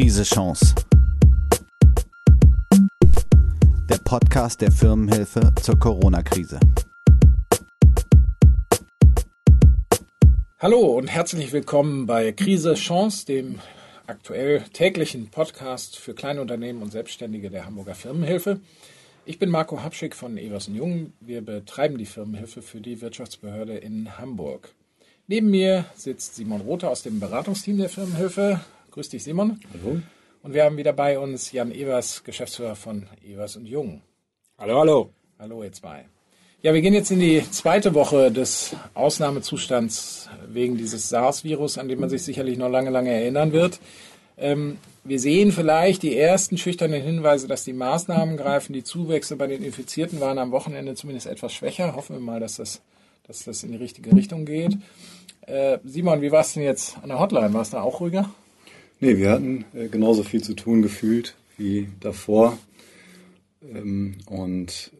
Krise Chance. Der Podcast der Firmenhilfe zur Corona-Krise. Hallo und herzlich willkommen bei Krise Chance, dem aktuell täglichen Podcast für kleine Unternehmen und Selbstständige der Hamburger Firmenhilfe. Ich bin Marco Habschick von Evers Jung. Wir betreiben die Firmenhilfe für die Wirtschaftsbehörde in Hamburg. Neben mir sitzt Simon Rother aus dem Beratungsteam der Firmenhilfe. Grüß dich, Simon. Hallo. Und wir haben wieder bei uns Jan Evers, Geschäftsführer von Evers und Jung. Hallo, hallo. Hallo, ihr zwei. Ja, wir gehen jetzt in die zweite Woche des Ausnahmezustands wegen dieses SARS-Virus, an dem man sich sicherlich noch lange, lange erinnern wird. Ähm, wir sehen vielleicht die ersten schüchternen Hinweise, dass die Maßnahmen greifen. Die Zuwächse bei den Infizierten waren am Wochenende zumindest etwas schwächer. Hoffen wir mal, dass das, dass das in die richtige Richtung geht. Äh, Simon, wie war es denn jetzt an der Hotline? War es da auch ruhiger? Nee, wir hatten äh, genauso viel zu tun gefühlt wie davor. Ähm, und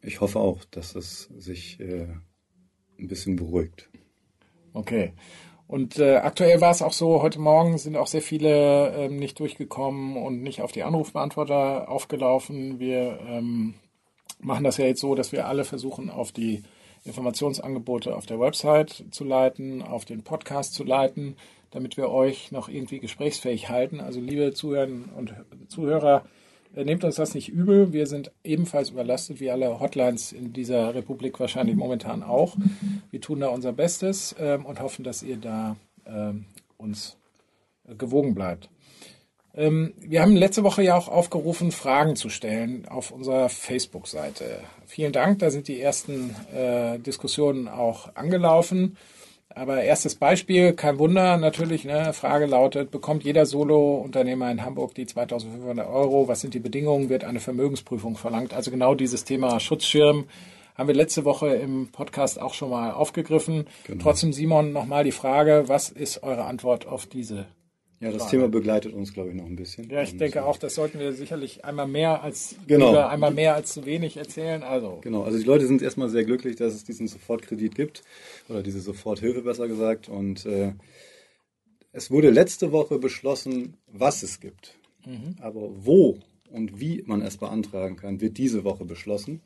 ich hoffe auch, dass es sich äh, ein bisschen beruhigt. Okay. Und äh, aktuell war es auch so, heute Morgen sind auch sehr viele ähm, nicht durchgekommen und nicht auf die Anrufbeantworter aufgelaufen. Wir ähm, machen das ja jetzt so, dass wir alle versuchen, auf die Informationsangebote auf der Website zu leiten, auf den Podcast zu leiten, damit wir euch noch irgendwie gesprächsfähig halten. Also liebe Zuhörer und Zuhörer, äh, nehmt uns das nicht übel. Wir sind ebenfalls überlastet, wie alle Hotlines in dieser Republik wahrscheinlich momentan auch. Wir tun da unser Bestes ähm, und hoffen, dass ihr da ähm, uns äh, gewogen bleibt. Ähm, wir haben letzte Woche ja auch aufgerufen, Fragen zu stellen auf unserer Facebook-Seite. Vielen Dank, da sind die ersten äh, Diskussionen auch angelaufen. Aber erstes Beispiel, kein Wunder, natürlich, ne, Frage lautet, bekommt jeder Solo-Unternehmer in Hamburg die 2500 Euro? Was sind die Bedingungen? Wird eine Vermögensprüfung verlangt? Also genau dieses Thema Schutzschirm haben wir letzte Woche im Podcast auch schon mal aufgegriffen. Genau. Trotzdem, Simon, nochmal die Frage, was ist eure Antwort auf diese ja, das Thema begleitet uns, glaube ich, noch ein bisschen. Ja, ich denke auch, das sollten wir sicherlich einmal mehr als genau. einmal mehr als zu wenig erzählen. Also genau, also die Leute sind erstmal sehr glücklich, dass es diesen Sofortkredit gibt oder diese Soforthilfe besser gesagt. Und äh, es wurde letzte Woche beschlossen, was es gibt, mhm. aber wo und wie man es beantragen kann, wird diese Woche beschlossen.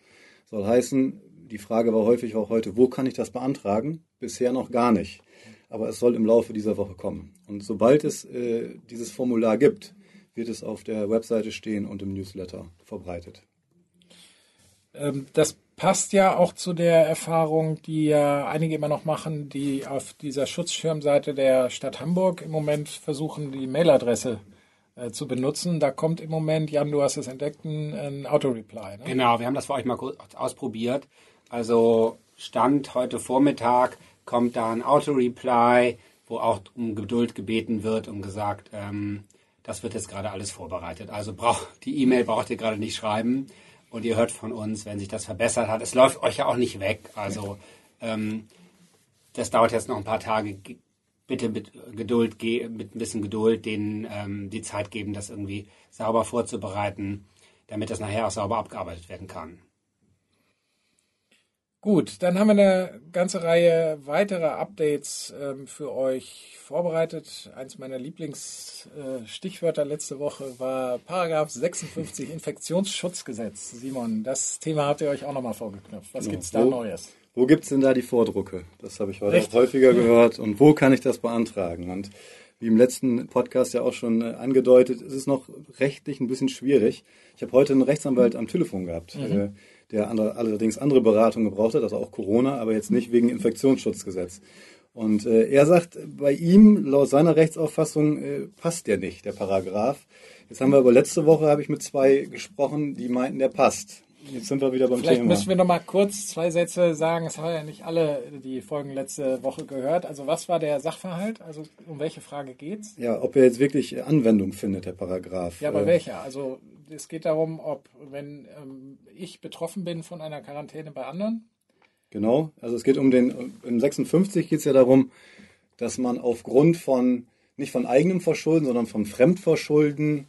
Soll heißen, die Frage war häufig auch heute, wo kann ich das beantragen? Bisher noch gar nicht aber es soll im Laufe dieser Woche kommen. Und sobald es äh, dieses Formular gibt, wird es auf der Webseite stehen und im Newsletter verbreitet. Ähm, das passt ja auch zu der Erfahrung, die ja einige immer noch machen, die auf dieser Schutzschirmseite der Stadt Hamburg im Moment versuchen, die Mailadresse äh, zu benutzen. Da kommt im Moment, Jan, du hast es entdeckt, ein, ein Auto-Reply. Ne? Genau, wir haben das für euch mal ausprobiert. Also Stand heute Vormittag kommt da ein Auto-Reply, wo auch um Geduld gebeten wird und gesagt, ähm, das wird jetzt gerade alles vorbereitet. Also braucht die E-Mail braucht ihr gerade nicht schreiben und ihr hört von uns, wenn sich das verbessert hat. Es läuft euch ja auch nicht weg. Also ähm, das dauert jetzt noch ein paar Tage. Bitte mit Geduld, mit ein bisschen Geduld denen ähm, die Zeit geben, das irgendwie sauber vorzubereiten, damit das nachher auch sauber abgearbeitet werden kann. Gut, dann haben wir eine ganze Reihe weiterer Updates ähm, für euch vorbereitet. Eins meiner Lieblingsstichwörter äh, letzte Woche war Paragraph 56 Infektionsschutzgesetz. Simon, das Thema habt ihr euch auch nochmal vorgeknöpft. Was genau. gibt's da wo, Neues? Wo gibt's denn da die Vordrucke? Das habe ich heute häufiger gehört. Und wo kann ich das beantragen? Und wie im letzten Podcast ja auch schon äh, angedeutet, ist es noch rechtlich ein bisschen schwierig. Ich habe heute einen Rechtsanwalt am Telefon gehabt. Mhm. Äh, der andere, allerdings andere Beratung gebraucht hat, also auch Corona, aber jetzt nicht wegen Infektionsschutzgesetz. Und äh, er sagt, bei ihm, laut seiner Rechtsauffassung, äh, passt der nicht, der Paragraph. Jetzt haben wir aber letzte Woche, habe ich mit zwei gesprochen, die meinten, der passt. Jetzt sind wir wieder beim Vielleicht Thema. müssen wir noch mal kurz zwei Sätze sagen. Es haben ja nicht alle die Folgen letzte Woche gehört. Also was war der Sachverhalt? Also um welche Frage geht's? Ja, ob er jetzt wirklich Anwendung findet, der Paragraph. Ja, aber äh, welcher? Also es geht darum, ob, wenn ähm, ich betroffen bin von einer Quarantäne bei anderen. Genau, also es geht um den, im 56 geht es ja darum, dass man aufgrund von, nicht von eigenem Verschulden, sondern von Fremdverschulden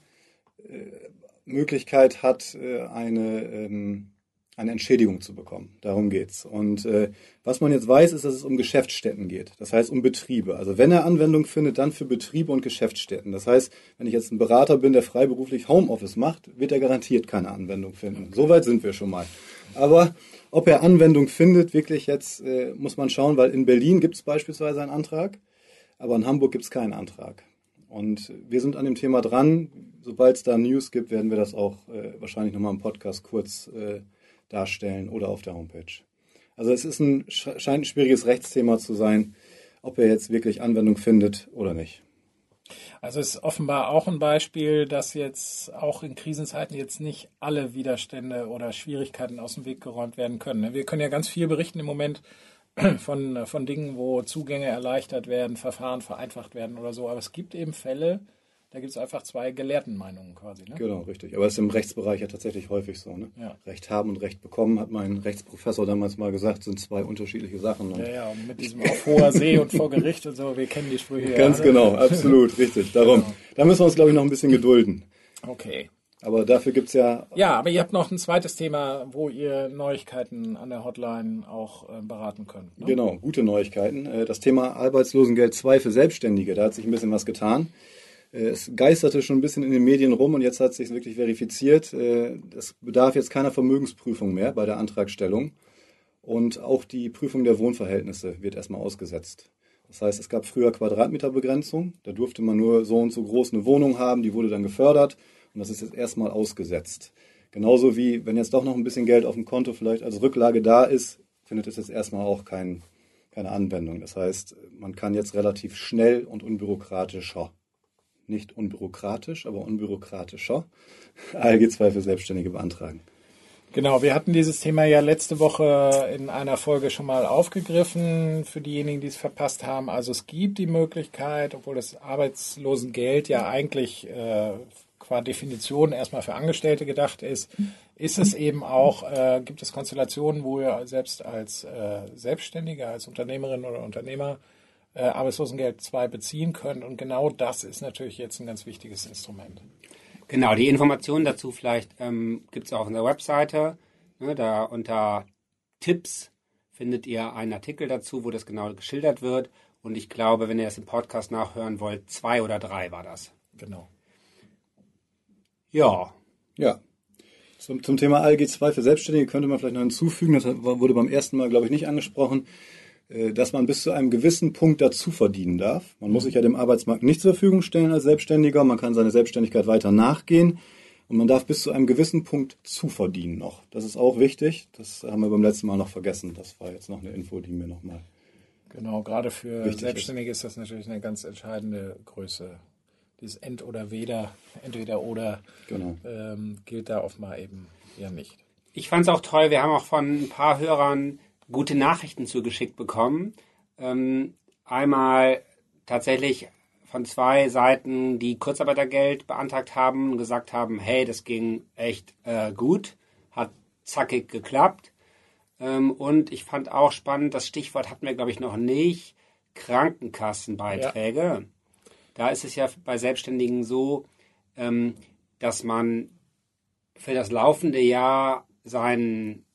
äh, Möglichkeit hat, äh, eine, ähm, eine Entschädigung zu bekommen. Darum geht's. Und äh, was man jetzt weiß, ist, dass es um Geschäftsstätten geht. Das heißt um Betriebe. Also wenn er Anwendung findet, dann für Betriebe und Geschäftsstätten. Das heißt, wenn ich jetzt ein Berater bin, der freiberuflich Homeoffice macht, wird er garantiert keine Anwendung finden. Soweit sind wir schon mal. Aber ob er Anwendung findet, wirklich jetzt äh, muss man schauen, weil in Berlin gibt es beispielsweise einen Antrag, aber in Hamburg gibt es keinen Antrag. Und wir sind an dem Thema dran. Sobald es da News gibt, werden wir das auch äh, wahrscheinlich nochmal im Podcast kurz äh, darstellen oder auf der Homepage. Also es ist ein, scheint ein schwieriges Rechtsthema zu sein, ob er jetzt wirklich Anwendung findet oder nicht. Also es ist offenbar auch ein Beispiel, dass jetzt auch in Krisenzeiten jetzt nicht alle Widerstände oder Schwierigkeiten aus dem Weg geräumt werden können. Wir können ja ganz viel berichten im Moment von, von Dingen, wo Zugänge erleichtert werden, Verfahren vereinfacht werden oder so. Aber es gibt eben Fälle, da gibt es einfach zwei Gelehrtenmeinungen quasi. Ne? Genau, richtig. Aber es ist im Rechtsbereich ja tatsächlich häufig so. Ne? Ja. Recht haben und Recht bekommen, hat mein Rechtsprofessor damals mal gesagt, sind zwei unterschiedliche Sachen. ja, ja, und mit diesem auf hoher See und vor Gericht und so, wir kennen die Sprüche. Ganz ja, genau, absolut, richtig. Darum, genau. da müssen wir uns, glaube ich, noch ein bisschen gedulden. Okay. Aber dafür gibt es ja. Ja, aber ihr habt noch ein zweites Thema, wo ihr Neuigkeiten an der Hotline auch äh, beraten könnt. Ne? Genau, gute Neuigkeiten. Äh, das Thema Arbeitslosengeld 2 für Selbstständige, da hat sich ein bisschen was getan. Äh, es geisterte schon ein bisschen in den Medien rum und jetzt hat es sich wirklich verifiziert. Äh, es bedarf jetzt keiner Vermögensprüfung mehr bei der Antragstellung. Und auch die Prüfung der Wohnverhältnisse wird erstmal ausgesetzt. Das heißt, es gab früher Quadratmeterbegrenzung. Da durfte man nur so und so groß eine Wohnung haben. Die wurde dann gefördert. Und das ist jetzt erstmal ausgesetzt. Genauso wie, wenn jetzt doch noch ein bisschen Geld auf dem Konto vielleicht als Rücklage da ist, findet es jetzt erstmal auch kein, keine Anwendung. Das heißt, man kann jetzt relativ schnell und unbürokratischer nicht unbürokratisch, aber unbürokratischer ALG 2 für Selbstständige beantragen. Genau, wir hatten dieses Thema ja letzte Woche in einer Folge schon mal aufgegriffen für diejenigen, die es verpasst haben. Also es gibt die Möglichkeit, obwohl das Arbeitslosengeld ja eigentlich äh, qua Definition erstmal für Angestellte gedacht ist, ist es eben auch, äh, gibt es Konstellationen, wo ihr selbst als äh, Selbstständiger, als Unternehmerin oder Unternehmer äh, Arbeitslosengeld 2 beziehen könnt. Und genau das ist natürlich jetzt ein ganz wichtiges Instrument. Genau, die Informationen dazu vielleicht ähm, gibt es auch auf der Webseite. Ne, da unter Tipps findet ihr einen Artikel dazu, wo das genau geschildert wird. Und ich glaube, wenn ihr das im Podcast nachhören wollt, zwei oder drei war das. Genau. Ja. Ja. Zum, zum Thema ALG 2 für Selbstständige könnte man vielleicht noch hinzufügen, das wurde beim ersten Mal, glaube ich, nicht angesprochen. Äh, dass man bis zu einem gewissen Punkt dazu verdienen darf. Man muss sich ja dem Arbeitsmarkt nicht zur Verfügung stellen als Selbstständiger, man kann seine Selbstständigkeit weiter nachgehen und man darf bis zu einem gewissen Punkt zuverdienen noch. Das ist auch wichtig, das haben wir beim letzten Mal noch vergessen. Das war jetzt noch eine Info, die mir nochmal. Genau, gerade für Selbstständige ist. ist das natürlich eine ganz entscheidende Größe. Dieses End oder Weder, entweder oder, genau. ähm, gilt da offenbar eben ja nicht. Ich fand es auch toll, wir haben auch von ein paar Hörern gute Nachrichten zugeschickt bekommen. Ähm, einmal tatsächlich von zwei Seiten, die Kurzarbeitergeld beantragt haben und gesagt haben, hey, das ging echt äh, gut, hat zackig geklappt. Ähm, und ich fand auch spannend, das Stichwort hatten wir, glaube ich, noch nicht, Krankenkassenbeiträge. Ja. Da ist es ja bei Selbstständigen so, ähm, dass man für das laufende Jahr seinen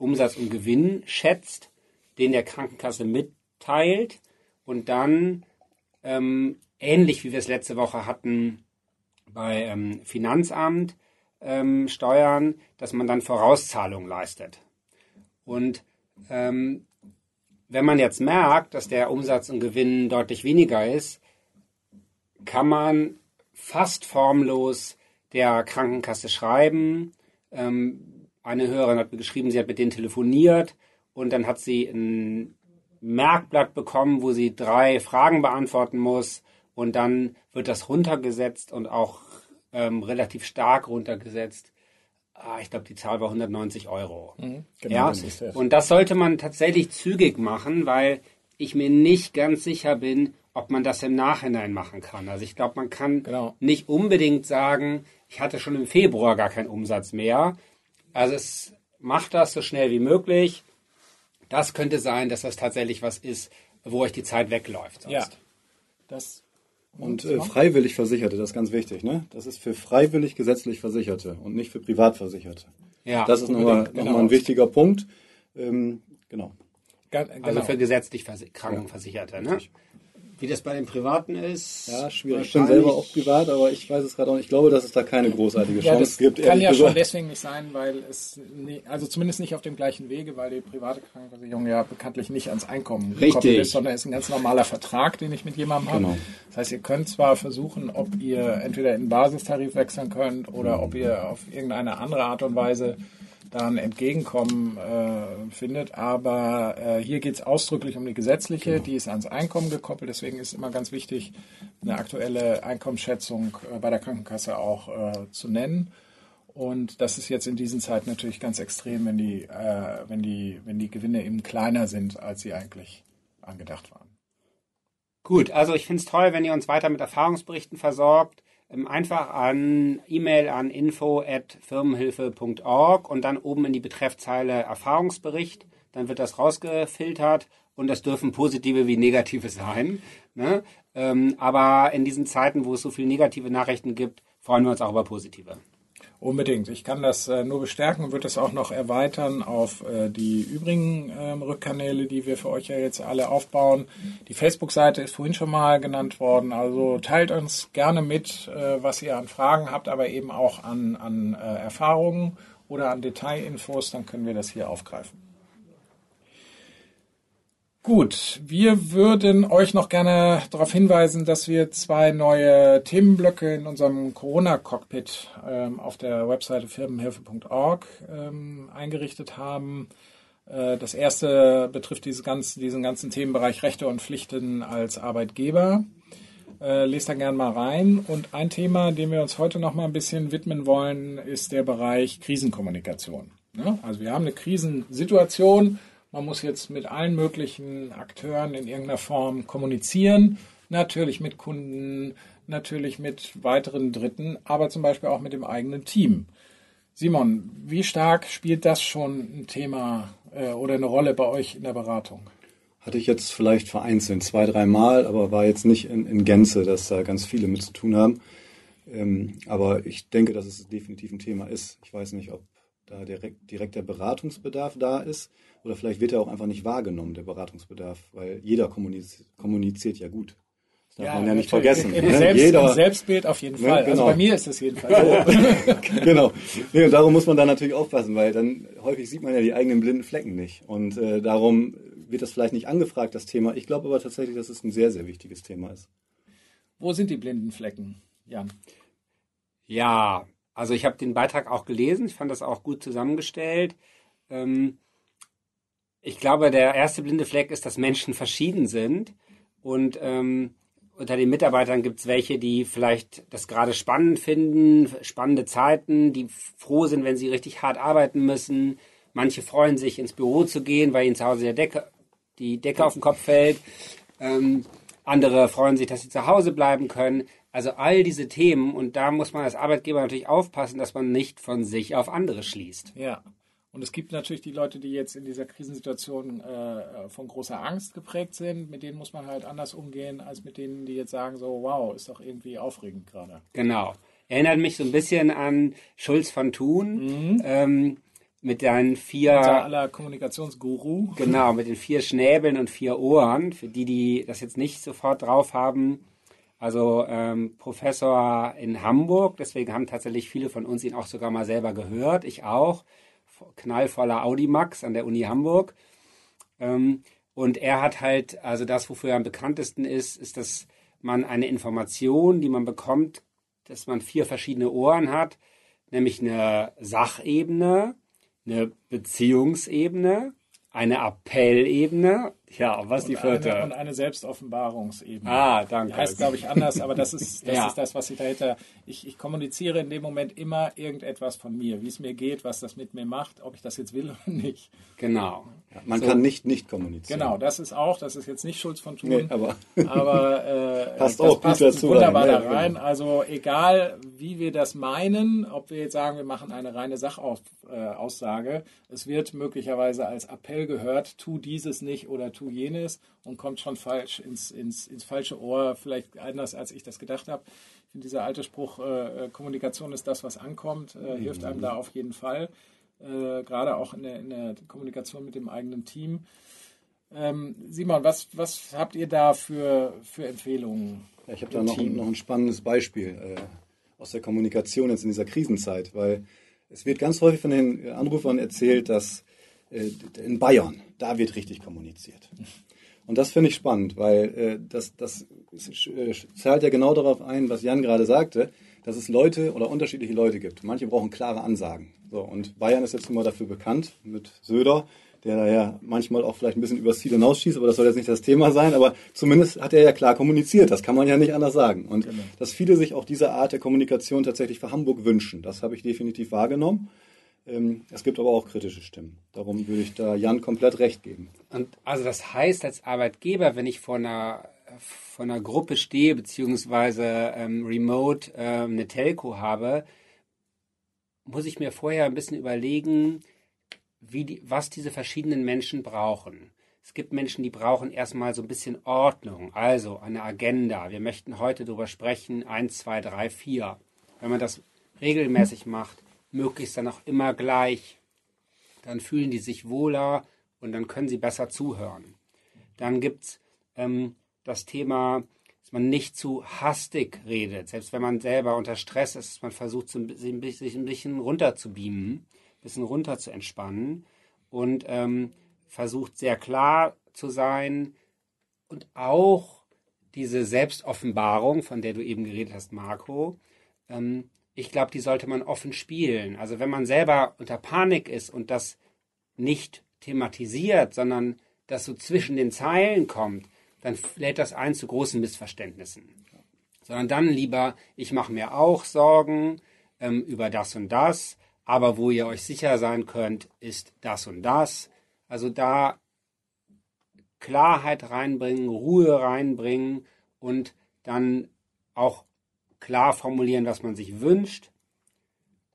Umsatz und Gewinn schätzt, den der Krankenkasse mitteilt und dann ähm, ähnlich wie wir es letzte Woche hatten bei ähm, Finanzamt ähm, Steuern, dass man dann Vorauszahlungen leistet. Und ähm, wenn man jetzt merkt, dass der Umsatz und Gewinn deutlich weniger ist, kann man fast formlos der Krankenkasse schreiben, ähm, eine Hörerin hat mir geschrieben, sie hat mit denen telefoniert und dann hat sie ein Merkblatt bekommen, wo sie drei Fragen beantworten muss und dann wird das runtergesetzt und auch ähm, relativ stark runtergesetzt. Ah, ich glaube, die Zahl war 190 Euro. Mhm, genau, ja? Das ist das. Und das sollte man tatsächlich zügig machen, weil ich mir nicht ganz sicher bin, ob man das im Nachhinein machen kann. Also ich glaube, man kann genau. nicht unbedingt sagen, ich hatte schon im Februar gar keinen Umsatz mehr, also es macht das so schnell wie möglich. Das könnte sein, dass das tatsächlich was ist, wo euch die Zeit wegläuft. Sonst. Ja. Das und äh, freiwillig Versicherte, das ist ganz wichtig. Ne? Das ist für freiwillig gesetzlich Versicherte und nicht für Privatversicherte. Ja, das ist nochmal genau. noch ein wichtiger Punkt. Ähm, genau. Also genau. Also für gesetzlich Krankenversicherte, ne? Wie das bei den Privaten ist. Ja, schwierig. Ich bin selber auch privat, aber ich weiß es gerade auch nicht. Ich glaube, dass es da keine großartige Chance ja, das gibt. Kann ja gesagt. schon deswegen nicht sein, weil es, nie, also zumindest nicht auf dem gleichen Wege, weil die private Krankenversicherung ja bekanntlich nicht ans Einkommen gekoppelt ist, sondern es ist ein ganz normaler Vertrag, den ich mit jemandem habe. Genau. Das heißt, ihr könnt zwar versuchen, ob ihr entweder in den Basistarif wechseln könnt oder ob ihr auf irgendeine andere Art und Weise da ein Entgegenkommen äh, findet. Aber äh, hier geht es ausdrücklich um die gesetzliche, genau. die ist ans Einkommen gekoppelt. Deswegen ist immer ganz wichtig, eine aktuelle Einkommensschätzung äh, bei der Krankenkasse auch äh, zu nennen. Und das ist jetzt in diesen Zeiten natürlich ganz extrem, wenn die, äh, wenn die, wenn die Gewinne eben kleiner sind, als sie eigentlich angedacht waren. Gut, also ich finde es toll, wenn ihr uns weiter mit Erfahrungsberichten versorgt. Ähm, einfach an E-Mail an info@firmenhilfe.org und dann oben in die Betreffzeile Erfahrungsbericht. Dann wird das rausgefiltert und das dürfen positive wie negative sein. Ne? Ähm, aber in diesen Zeiten, wo es so viele negative Nachrichten gibt, freuen wir uns auch über positive. Unbedingt. Ich kann das äh, nur bestärken und würde es auch noch erweitern auf äh, die übrigen ähm, Rückkanäle, die wir für euch ja jetzt alle aufbauen. Die Facebook-Seite ist vorhin schon mal genannt worden. Also teilt uns gerne mit, äh, was ihr an Fragen habt, aber eben auch an, an äh, Erfahrungen oder an Detailinfos. Dann können wir das hier aufgreifen. Gut, wir würden euch noch gerne darauf hinweisen, dass wir zwei neue Themenblöcke in unserem Corona-Cockpit ähm, auf der Webseite firmenhilfe.org ähm, eingerichtet haben. Äh, das erste betrifft diese ganze, diesen ganzen Themenbereich Rechte und Pflichten als Arbeitgeber. Äh, lest da gerne mal rein. Und ein Thema, dem wir uns heute noch mal ein bisschen widmen wollen, ist der Bereich Krisenkommunikation. Ja? Also wir haben eine Krisensituation man muss jetzt mit allen möglichen Akteuren in irgendeiner Form kommunizieren. Natürlich mit Kunden, natürlich mit weiteren Dritten, aber zum Beispiel auch mit dem eigenen Team. Simon, wie stark spielt das schon ein Thema äh, oder eine Rolle bei euch in der Beratung? Hatte ich jetzt vielleicht vereinzelt zwei, dreimal, aber war jetzt nicht in, in, Gänze, dass da ganz viele mit zu tun haben. Ähm, aber ich denke, dass es definitiv ein Thema ist. Ich weiß nicht, ob da direkt, direkt der Beratungsbedarf da ist. Oder vielleicht wird er auch einfach nicht wahrgenommen, der Beratungsbedarf, weil jeder kommuniziert, kommuniziert ja gut. Das darf ja, man ja nicht vergessen. Ne? Selbst, jeder, Selbstbild auf jeden ne, Fall. Also genau. Also bei mir ist das jedenfalls so. genau. Nee, und darum muss man da natürlich aufpassen, weil dann häufig sieht man ja die eigenen blinden Flecken nicht. Und äh, darum wird das vielleicht nicht angefragt, das Thema. Ich glaube aber tatsächlich, dass es ein sehr, sehr wichtiges Thema ist. Wo sind die blinden Flecken, Jan? Ja, also ich habe den Beitrag auch gelesen, ich fand das auch gut zusammengestellt. Ähm, ich glaube, der erste blinde Fleck ist, dass Menschen verschieden sind und ähm, unter den Mitarbeitern gibt es welche, die vielleicht das gerade spannend finden, spannende Zeiten, die froh sind, wenn sie richtig hart arbeiten müssen. Manche freuen sich, ins Büro zu gehen, weil ihnen zu Hause der Decke, die Decke auf den Kopf fällt. Ähm, andere freuen sich, dass sie zu Hause bleiben können. Also all diese Themen und da muss man als Arbeitgeber natürlich aufpassen, dass man nicht von sich auf andere schließt. Ja. Und es gibt natürlich die Leute, die jetzt in dieser Krisensituation äh, von großer Angst geprägt sind. Mit denen muss man halt anders umgehen, als mit denen, die jetzt sagen, so, wow, ist doch irgendwie aufregend gerade. Genau. Erinnert mich so ein bisschen an Schulz von Thun. Mhm. Ähm, mit deinen vier. Unser aller Kommunikationsguru. Genau, mit den vier Schnäbeln und vier Ohren. Für die, die das jetzt nicht sofort drauf haben, also ähm, Professor in Hamburg, deswegen haben tatsächlich viele von uns ihn auch sogar mal selber gehört, ich auch, knallvoller Audimax an der Uni Hamburg. Ähm, und er hat halt, also das, wofür er am bekanntesten ist, ist, dass man eine Information, die man bekommt, dass man vier verschiedene Ohren hat, nämlich eine Sachebene, eine Beziehungsebene, eine Appellebene ja, was die vierte? Eine, und eine Selbstoffenbarungsebene. Ah, danke. Die heißt, glaube ich, anders, aber das ist das, ja. ist das was ich dahinter. Ich, ich kommuniziere in dem Moment immer irgendetwas von mir, wie es mir geht, was das mit mir macht, ob ich das jetzt will oder nicht. Genau. Man so. kann nicht nicht kommunizieren. Genau, das ist auch, das ist jetzt nicht Schulz von Thun, nee, aber, aber äh, passt auch passt dazu wunderbar rein. da rein. Also egal, wie wir das meinen, ob wir jetzt sagen, wir machen eine reine Sachaussage, äh, es wird möglicherweise als Appell gehört, tu dieses nicht oder tu jenes und kommt schon falsch ins, ins, ins falsche Ohr, vielleicht anders als ich das gedacht habe. Ich finde dieser alte Spruch, äh, äh Kommunikation ist das, was ankommt, äh, hilft einem da auf jeden Fall. Äh, gerade auch in der, in der Kommunikation mit dem eigenen Team. Ähm, Simon, was, was habt ihr da für, für Empfehlungen? Ja, ich habe da noch, noch ein spannendes Beispiel äh, aus der Kommunikation jetzt in dieser Krisenzeit, weil es wird ganz häufig von den Anrufern erzählt, dass äh, in Bayern, da wird richtig kommuniziert. Und das finde ich spannend, weil äh, das, das äh, zahlt ja genau darauf ein, was Jan gerade sagte, dass es Leute oder unterschiedliche Leute gibt. Manche brauchen klare Ansagen. So, und Bayern ist jetzt immer dafür bekannt mit Söder, der ja manchmal auch vielleicht ein bisschen übers Ziel hinausschießt, aber das soll jetzt nicht das Thema sein. Aber zumindest hat er ja klar kommuniziert, das kann man ja nicht anders sagen. Und genau. dass viele sich auch diese Art der Kommunikation tatsächlich für Hamburg wünschen, das habe ich definitiv wahrgenommen. Ähm, es gibt aber auch kritische Stimmen. Darum würde ich da Jan komplett recht geben. Und also das heißt als Arbeitgeber, wenn ich vor einer, vor einer Gruppe stehe, beziehungsweise ähm, remote ähm, eine Telco habe, muss ich mir vorher ein bisschen überlegen, wie die, was diese verschiedenen Menschen brauchen. Es gibt Menschen, die brauchen erstmal so ein bisschen Ordnung, also eine Agenda. Wir möchten heute darüber sprechen, 1, 2, 3, 4. Wenn man das regelmäßig macht, möglichst dann auch immer gleich, dann fühlen die sich wohler und dann können sie besser zuhören. Dann gibt es ähm, das Thema, dass man nicht zu hastig redet, selbst wenn man selber unter Stress ist, man versucht, sich ein bisschen runter zu beamen bisschen runter zu entspannen und ähm, versucht sehr klar zu sein und auch diese Selbstoffenbarung, von der du eben geredet hast, Marco, ähm, ich glaube, die sollte man offen spielen. Also wenn man selber unter Panik ist und das nicht thematisiert, sondern das so zwischen den Zeilen kommt, dann lädt das ein zu großen Missverständnissen. Sondern dann lieber, ich mache mir auch Sorgen ähm, über das und das aber wo ihr euch sicher sein könnt, ist das und das. Also da Klarheit reinbringen, Ruhe reinbringen und dann auch klar formulieren, was man sich wünscht.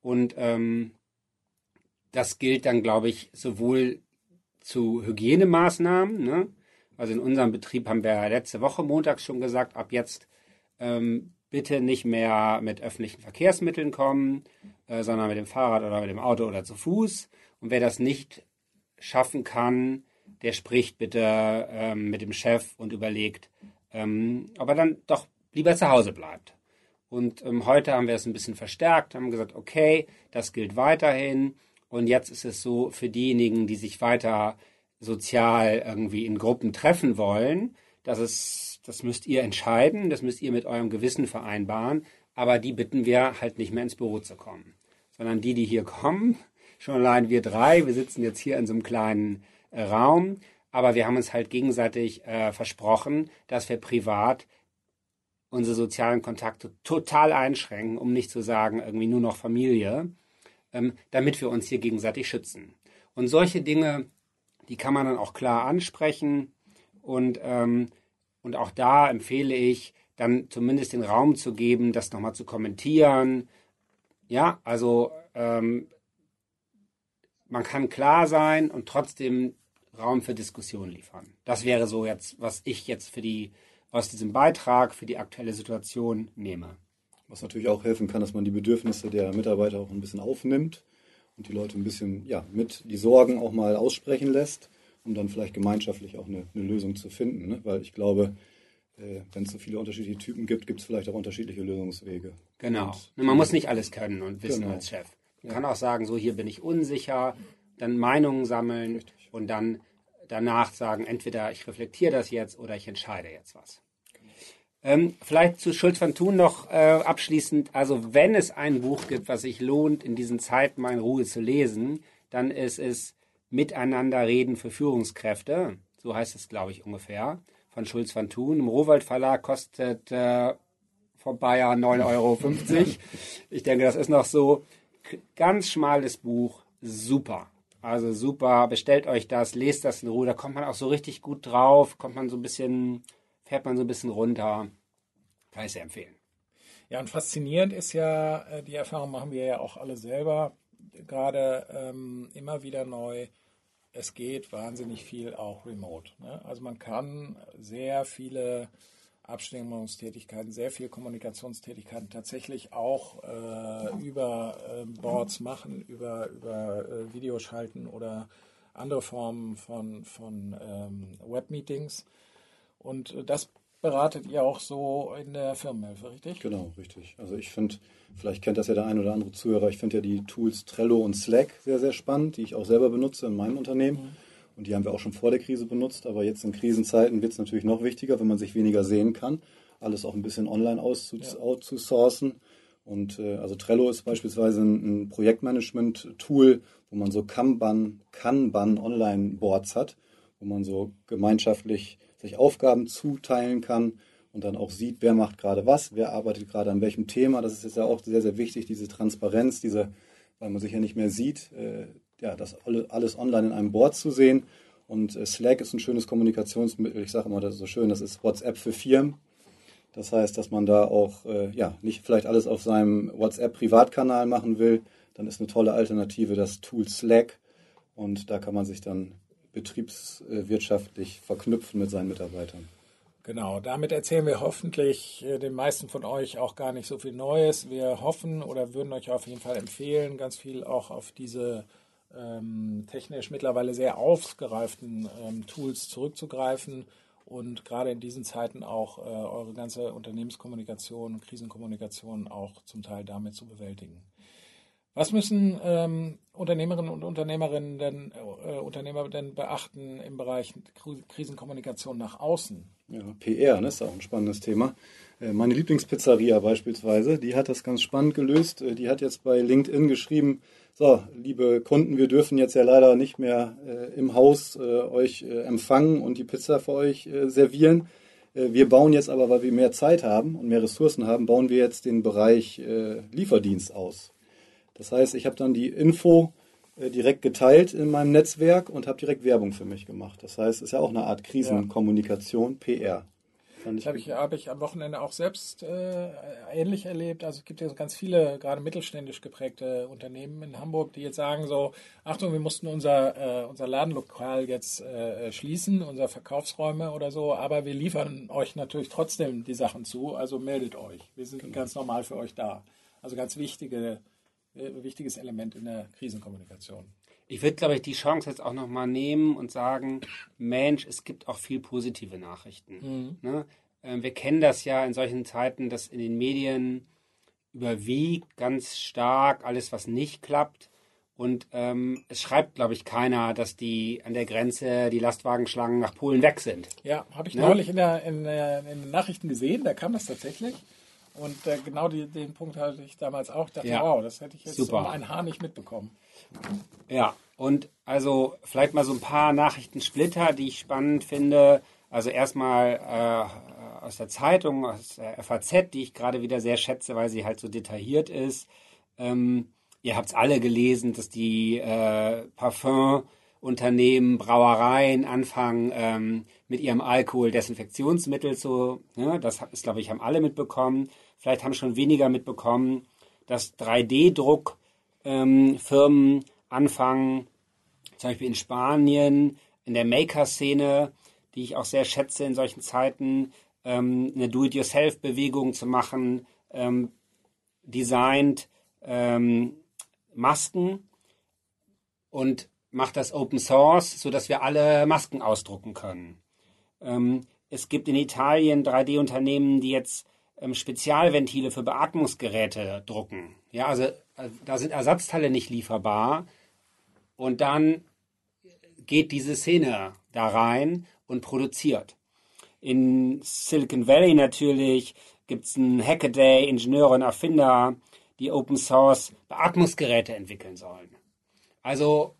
Und ähm, das gilt dann, glaube ich, sowohl zu Hygienemaßnahmen. Ne? Also in unserem Betrieb haben wir letzte Woche Montag schon gesagt, ab jetzt ähm, bitte nicht mehr mit öffentlichen Verkehrsmitteln kommen, äh, sondern mit dem Fahrrad oder mit dem Auto oder zu Fuß. Und wer das nicht schaffen kann, der spricht bitte ähm, mit dem Chef und überlegt, ähm, ob er dann doch lieber zu Hause bleibt. Und ähm, heute haben wir es ein bisschen verstärkt, haben gesagt, okay, das gilt weiterhin. Und jetzt ist es so für diejenigen, die sich weiter sozial irgendwie in Gruppen treffen wollen, dass es das müsst ihr entscheiden, das müsst ihr mit eurem Gewissen vereinbaren, aber die bitten wir halt nicht mehr ins Büro zu kommen, sondern die, die hier kommen, schon allein wir drei, wir sitzen jetzt hier in so einem kleinen äh, Raum, aber wir haben uns halt gegenseitig äh, versprochen, dass wir privat unsere sozialen Kontakte total einschränken, um nicht zu sagen, irgendwie nur noch Familie, ähm, damit wir uns hier gegenseitig schützen. Und solche Dinge, die kann man dann auch klar ansprechen und ähm, und auch da empfehle ich, dann zumindest den Raum zu geben, das nochmal zu kommentieren. Ja, also ähm, man kann klar sein und trotzdem Raum für Diskussion liefern. Das wäre so jetzt, was ich jetzt für die aus diesem Beitrag für die aktuelle Situation nehme. Was natürlich auch helfen kann, dass man die Bedürfnisse der Mitarbeiter auch ein bisschen aufnimmt und die Leute ein bisschen ja, mit die Sorgen auch mal aussprechen lässt um dann vielleicht gemeinschaftlich auch eine, eine Lösung zu finden. Ne? Weil ich glaube, äh, wenn es so viele unterschiedliche Typen gibt, gibt es vielleicht auch unterschiedliche Lösungswege. Genau. Und, Man muss nicht alles können und wissen genau. als Chef. Man ja. kann auch sagen, so hier bin ich unsicher, dann Meinungen sammeln Richtig. und dann danach sagen, entweder ich reflektiere das jetzt oder ich entscheide jetzt was. Ähm, vielleicht zu Schulz von Thun noch äh, abschließend. Also wenn es ein Buch gibt, was sich lohnt, in diesen Zeiten mal in Ruhe zu lesen, dann ist es Miteinander reden für Führungskräfte. So heißt es, glaube ich, ungefähr. Von Schulz van Thun. Im Rohwald Verlag kostet äh, vor Bayer 9,50 Euro. ich denke, das ist noch so. Ganz schmales Buch. Super. Also super. Bestellt euch das, lest das in Ruhe. Da kommt man auch so richtig gut drauf. Kommt man so ein bisschen, fährt man so ein bisschen runter. Kann ich sehr empfehlen. Ja, und faszinierend ist ja, äh, die Erfahrung machen wir ja auch alle selber, gerade ähm, immer wieder neu es geht wahnsinnig viel auch remote. Ne? Also man kann sehr viele Abstimmungstätigkeiten, sehr viel Kommunikationstätigkeiten tatsächlich auch äh, über äh, Boards machen, über, über äh, Videoschalten oder andere Formen von, von ähm, Webmeetings. Und das beratet ihr auch so in der Firmenhilfe, richtig? Genau, richtig. Also ich finde, vielleicht kennt das ja der ein oder andere Zuhörer, ich finde ja die Tools Trello und Slack sehr, sehr spannend, die ich auch selber benutze in meinem Unternehmen. Mhm. Und die haben wir auch schon vor der Krise benutzt, aber jetzt in Krisenzeiten wird es natürlich noch wichtiger, wenn man sich weniger sehen kann, alles auch ein bisschen online auszusourcen. Ja. Und äh, also Trello ist beispielsweise ein, ein Projektmanagement-Tool, wo man so Kanban, Kanban Online-Boards hat, wo man so gemeinschaftlich sich Aufgaben zuteilen kann und dann auch sieht, wer macht gerade was, wer arbeitet gerade an welchem Thema. Das ist jetzt ja auch sehr, sehr wichtig, diese Transparenz, diese, weil man sich ja nicht mehr sieht, äh, ja, das alles online in einem Board zu sehen. Und äh, Slack ist ein schönes Kommunikationsmittel. Ich sage immer, das ist so schön, das ist WhatsApp für Firmen. Das heißt, dass man da auch äh, ja, nicht vielleicht alles auf seinem WhatsApp-Privatkanal machen will, dann ist eine tolle Alternative das Tool Slack. Und da kann man sich dann betriebswirtschaftlich verknüpfen mit seinen Mitarbeitern. Genau, damit erzählen wir hoffentlich äh, den meisten von euch auch gar nicht so viel Neues. Wir hoffen oder würden euch auf jeden Fall empfehlen, ganz viel auch auf diese ähm, technisch mittlerweile sehr ausgereiften ähm, Tools zurückzugreifen und gerade in diesen Zeiten auch äh, eure ganze Unternehmenskommunikation, Krisenkommunikation auch zum Teil damit zu bewältigen. Was müssen ähm, Unternehmerinnen und Unternehmerinnen denn, äh, Unternehmer denn beachten im Bereich Krisenkommunikation nach außen? Ja, PR, ne, ist auch ein spannendes Thema. Äh, meine Lieblingspizzeria beispielsweise, die hat das ganz spannend gelöst. Äh, die hat jetzt bei LinkedIn geschrieben, so, liebe Kunden, wir dürfen jetzt ja leider nicht mehr äh, im Haus äh, euch äh, empfangen und die Pizza für euch servieren. Wir bauen jetzt aber, weil wir mehr Zeit haben und mehr Ressourcen haben, bauen wir jetzt den Bereich Lieferdienst aus. Das heißt, ich habe dann die Info direkt geteilt in meinem Netzwerk und habe direkt Werbung für mich gemacht. Das heißt, es ist ja auch eine Art Krisenkommunikation, ja. PR. Das habe ich, hab ich am Wochenende auch selbst äh, ähnlich erlebt. Also es gibt ja ganz viele, gerade mittelständisch geprägte Unternehmen in Hamburg, die jetzt sagen so, Achtung, wir mussten unser, äh, unser Ladenlokal jetzt äh, schließen, unser Verkaufsräume oder so, aber wir liefern euch natürlich trotzdem die Sachen zu, also meldet euch. Wir sind genau. ganz normal für euch da. Also ganz wichtige, äh, wichtiges Element in der Krisenkommunikation. Ich würde, glaube ich, die Chance jetzt auch nochmal nehmen und sagen, Mensch, es gibt auch viel positive Nachrichten. Mhm. Ne? Ähm, wir kennen das ja in solchen Zeiten, dass in den Medien überwiegt ganz stark alles, was nicht klappt. Und ähm, es schreibt, glaube ich, keiner, dass die an der Grenze die Lastwagenschlangen nach Polen weg sind. Ja, habe ich ne? neulich in, der, in, in, den Nachrichten gesehen, da kam das tatsächlich. Und äh, genau die, den Punkt hatte ich damals auch. Dachte, ja. wow, das hätte ich jetzt Super. um ein Haar nicht mitbekommen. Ja, und also vielleicht mal so ein paar Nachrichtensplitter, die ich spannend finde. Also erstmal äh, aus der Zeitung, aus der FAZ, die ich gerade wieder sehr schätze, weil sie halt so detailliert ist. Ähm, ihr habt es alle gelesen, dass die äh, Parfum-Unternehmen, Brauereien anfangen, ähm, mit ihrem Alkohol Desinfektionsmittel zu, ne, das ist, glaube ich, haben alle mitbekommen. Vielleicht haben schon weniger mitbekommen, dass 3D-Druck ähm, anfangen, zum Beispiel in Spanien, in der Maker-Szene, die ich auch sehr schätze in solchen Zeiten, ähm, eine Do-it-yourself-Bewegung zu machen, ähm, designt ähm, Masken und macht das Open Source, sodass wir alle Masken ausdrucken können. Ähm, es gibt in Italien 3D-Unternehmen, die jetzt ähm, Spezialventile für Beatmungsgeräte drucken. Ja, also äh, da sind Ersatzteile nicht lieferbar. Und dann geht diese Szene da rein und produziert. In Silicon Valley natürlich gibt es einen Hackaday, Ingenieure und Erfinder, die Open Source Beatmungsgeräte entwickeln sollen. Also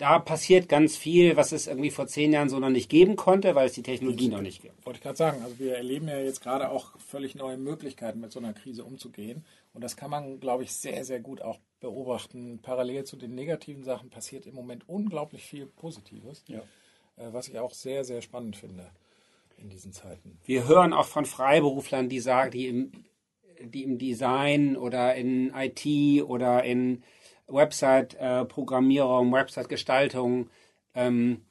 da passiert ganz viel, was es irgendwie vor zehn Jahren so noch nicht geben konnte, weil es die Technologie noch nicht gibt. Wollte ich gerade sagen. Also wir erleben ja jetzt gerade auch völlig neue Möglichkeiten, mit so einer Krise umzugehen. Und das kann man, glaube ich, sehr, sehr gut auch beobachten. Parallel zu den negativen Sachen passiert im Moment unglaublich viel Positives, ja. Äh, was ich auch sehr, sehr spannend finde in diesen Zeiten. Wir hören auch von Freiberuflern, die sagen, die im, die im Design oder in IT oder in Website-Programmierung, äh, Website-Gestaltung ähm,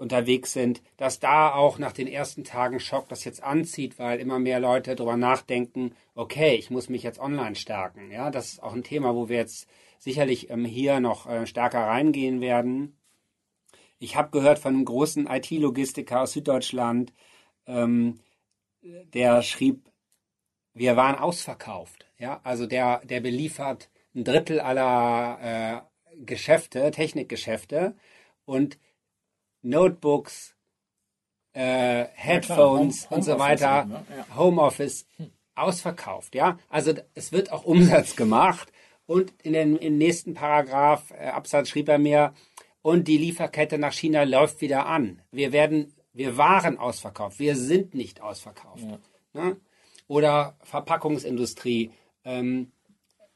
unterwegs sind, dass da auch nach den ersten Tagen Schock das jetzt anzieht, weil immer mehr Leute darüber nachdenken, okay, ich muss mich jetzt online stärken. Ja, das ist auch ein Thema, wo wir jetzt sicherlich ähm, hier noch äh, stärker reingehen werden. Ich habe gehört von einem großen IT-Logistiker aus Süddeutschland, ähm, der schrieb, wir waren ausverkauft. Ja, also der, der beliefert ein Drittel aller äh, Geschäfte, Technikgeschäfte und Notebooks, äh, Headphones ja, Home, und so weiter, ne? ja. Homeoffice ausverkauft. Ja, also es wird auch Umsatz gemacht. Und in den, im nächsten Paragraph, äh, Absatz schrieb er mir, und die Lieferkette nach China läuft wieder an. Wir werden, wir waren ausverkauft. Wir sind nicht ausverkauft. Ja. Ne? Oder Verpackungsindustrie. Ähm,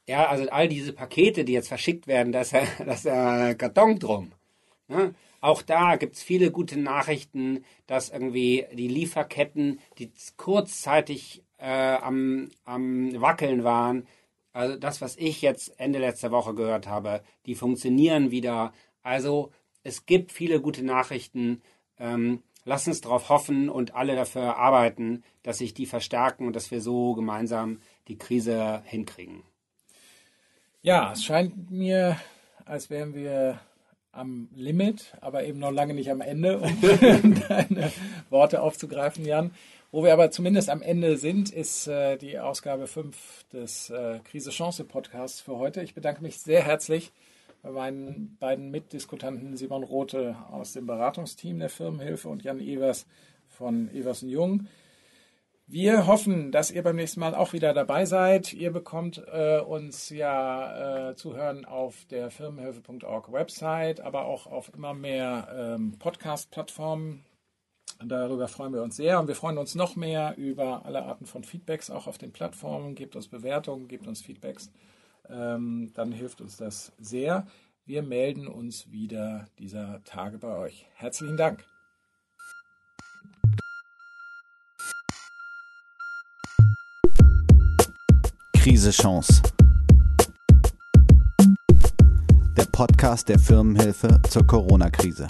ja, also all diese Pakete, die jetzt verschickt werden, das ist ja Karton drum. Ne? Auch da gibt es viele gute Nachrichten, dass irgendwie die Lieferketten, die kurzzeitig äh, am, am Wackeln waren, also das, was ich jetzt Ende letzter Woche gehört habe, die funktionieren wieder. Also es gibt viele gute Nachrichten. Ähm, lass uns darauf hoffen und alle dafür arbeiten, dass sich die verstärken und dass wir so gemeinsam die Krise hinkriegen. Ja, es scheint mir, als wären wir am Limit, aber eben noch lange nicht am Ende, um deine Worte aufzugreifen, Jan. Wo wir aber zumindest am Ende sind, ist äh, die Ausgabe 5 des äh, Krise-Chance-Podcasts für heute. Ich bedanke mich sehr herzlich bei meinen beiden Mitdiskutanten Simon Rote aus dem Beratungsteam der Firmenhilfe und Jan Evers von Evers Jung. Wir hoffen, dass ihr beim nächsten Mal auch wieder dabei seid. Ihr bekommt äh, uns ja äh, zu hören auf der firmenhilfe.org Website, aber auch auf immer mehr ähm, Podcast-Plattformen. Darüber freuen wir uns sehr und wir freuen uns noch mehr über alle Arten von Feedbacks, auch auf den Plattformen. Gebt uns Bewertungen, gebt uns Feedbacks. Ähm, dann hilft uns das sehr. Wir melden uns wieder dieser Tage bei euch. Herzlichen Dank. Krise Chance. Der Podcast der Firmenhilfe zur Corona-Krise.